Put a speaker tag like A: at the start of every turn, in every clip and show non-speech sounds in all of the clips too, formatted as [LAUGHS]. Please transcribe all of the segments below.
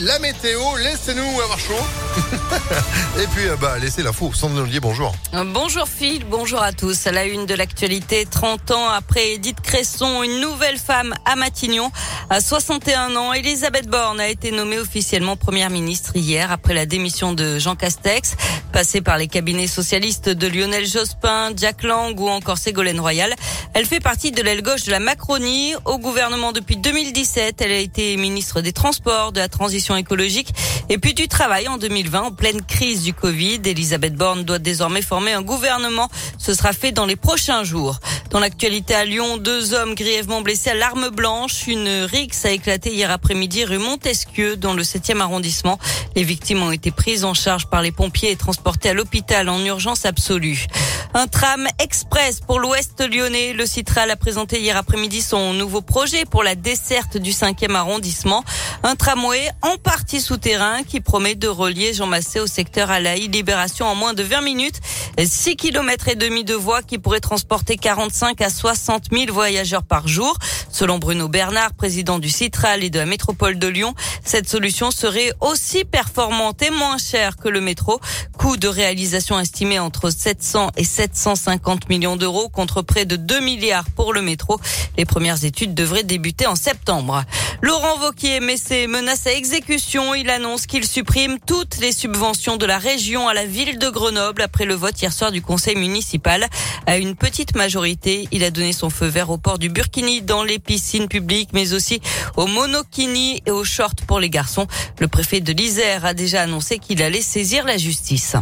A: la météo. Laissez-nous avoir chaud. [LAUGHS] Et puis, euh, bah, laissez l'info. Sandrine Ollier, bonjour.
B: Bonjour Phil, bonjour à tous. À la une de l'actualité, 30 ans après Edith Cresson, une nouvelle femme à Matignon. À 61 ans, Elisabeth Borne a été nommée officiellement première ministre hier après la démission de Jean Castex. Passée par les cabinets socialistes de Lionel Jospin, Jack Lang ou encore Ségolène Royal, elle fait partie de l'aile gauche de la Macronie. Au gouvernement depuis 2017, elle a été ministre des Transports, de la Transition écologique et puis du Travail en 2020 en pleine crise du Covid. Elisabeth Borne doit désormais former un gouvernement. Ce sera fait dans les prochains jours. Dans l'actualité à Lyon, deux hommes grièvement blessés à l'arme blanche. Une rixe a éclaté hier après-midi rue Montesquieu dans le 7e arrondissement. Les victimes ont été prises en charge par les pompiers et transportées à l'hôpital en urgence absolue. Un tram express pour l'ouest lyonnais. Le Citral a présenté hier après-midi son nouveau projet pour la desserte du 5e arrondissement. Un tramway en partie souterrain qui promet de relier Jean Massé au secteur à la Libération en moins de 20 minutes. 6 km et demi de voies qui pourraient transporter 45 à 60 000 voyageurs par jour. Selon Bruno Bernard, président du Citral et de la métropole de Lyon, cette solution serait aussi performante et moins chère que le métro. Coût de réalisation estimé entre 700 et 750 millions d'euros contre près de 2 milliards pour le métro. Les premières études devraient débuter en septembre. Laurent Vauquier met ses menaces à exécution. Il annonce qu'il supprime toutes les subventions de la région à la ville de Grenoble après le vote hier soir du conseil municipal. À une petite majorité, il a donné son feu vert au port du Burkini dans les piscines publiques, mais aussi au monokini et aux shorts pour les garçons. Le préfet de l'Isère a déjà annoncé qu'il allait saisir la justice.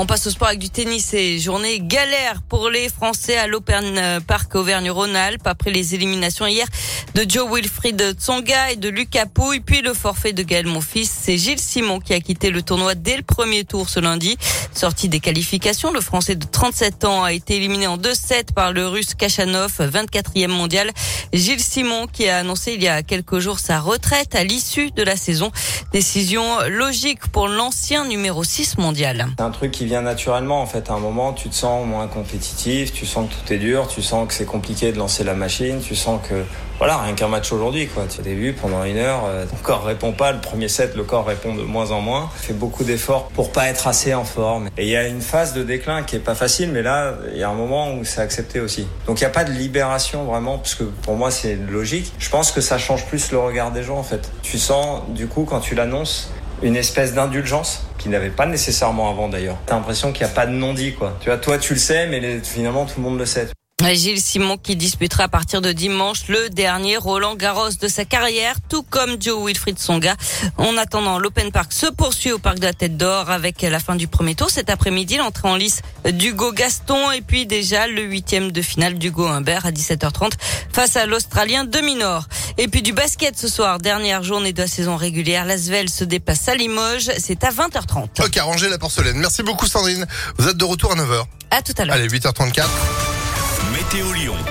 B: On passe au sport avec du tennis et journée galère pour les Français à l'Open Park Auvergne-Rhône-Alpes après les éliminations hier de Joe Wilfried Tsonga et de Lucas Pouille, puis le forfait de Gaël Monfils. C'est Gilles Simon qui a quitté le tournoi dès le premier tour ce lundi. Sorti des qualifications, le Français de 37 ans a été éliminé en 2-7 par le Russe Kachanov, 24e mondial. Gilles Simon qui a annoncé il y a quelques jours sa retraite à l'issue de la saison. Décision logique pour l'ancien numéro 6 mondial.
C: C'est un truc qui vient naturellement en fait. À un moment, tu te sens moins compétitif, tu sens que tout est dur, tu sens que c'est compliqué de lancer la machine, tu sens que voilà, rien qu'un match aujourd'hui quoi. Au début, pendant une heure, euh, ton corps répond pas. Le premier set, le corps répond de moins en moins. Fait beaucoup d'efforts pour pas être assez en forme. Et il y a une phase de déclin qui est pas facile, mais là, il y a un moment où c'est accepté aussi. Donc il y a pas de libération vraiment, parce que pour moi c'est logique. Je pense que ça change plus le regard des gens en fait. Tu sens du coup quand tu l'annonces une espèce d'indulgence qui n'avait pas nécessairement avant d'ailleurs. T'as l'impression qu'il n'y a pas de non-dit quoi. Tu vois, toi tu le sais, mais finalement tout le monde le sait.
B: Gilles Simon qui disputera à partir de dimanche le dernier Roland Garros de sa carrière, tout comme Joe Wilfried Songa. En attendant, l'Open Park se poursuit au Parc de la Tête d'Or avec la fin du premier tour. Cet après-midi, l'entrée en lice d'Hugo Gaston et puis déjà le huitième de finale d'Hugo Humbert à 17h30 face à l'Australien Demi-Nord. Et puis du basket ce soir, dernière journée de la saison régulière. L'Asvel se dépasse à Limoges. C'est à 20h30.
A: Ok, rangez la porcelaine. Merci beaucoup Sandrine. Vous êtes de retour à 9h.
B: À tout à l'heure.
A: Allez, 8h34.
D: Météo